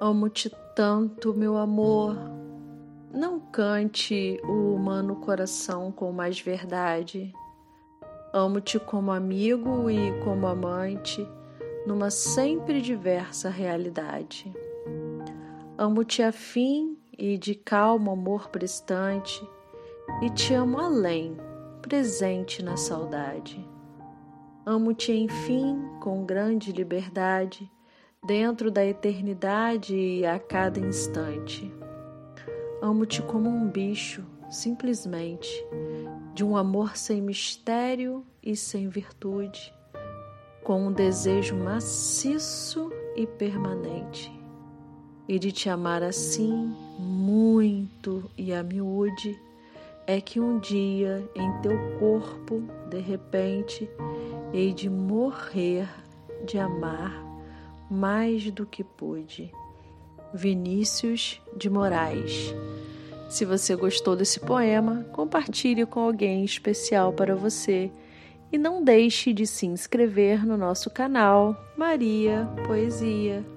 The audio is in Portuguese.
Amo-te tanto, meu amor. Não cante o humano coração com mais verdade. Amo-te como amigo e como amante, numa sempre diversa realidade. Amo-te afim e de calmo amor prestante, e te amo além, presente na saudade. Amo-te, enfim, com grande liberdade dentro da eternidade e a cada instante. Amo-te como um bicho, simplesmente, de um amor sem mistério e sem virtude, com um desejo maciço e permanente, e de te amar assim, muito e a miúde, é que um dia em teu corpo, de repente, hei de morrer de amar mais do que pude. Vinícius de Moraes. Se você gostou desse poema, compartilhe com alguém especial para você e não deixe de se inscrever no nosso canal Maria Poesia.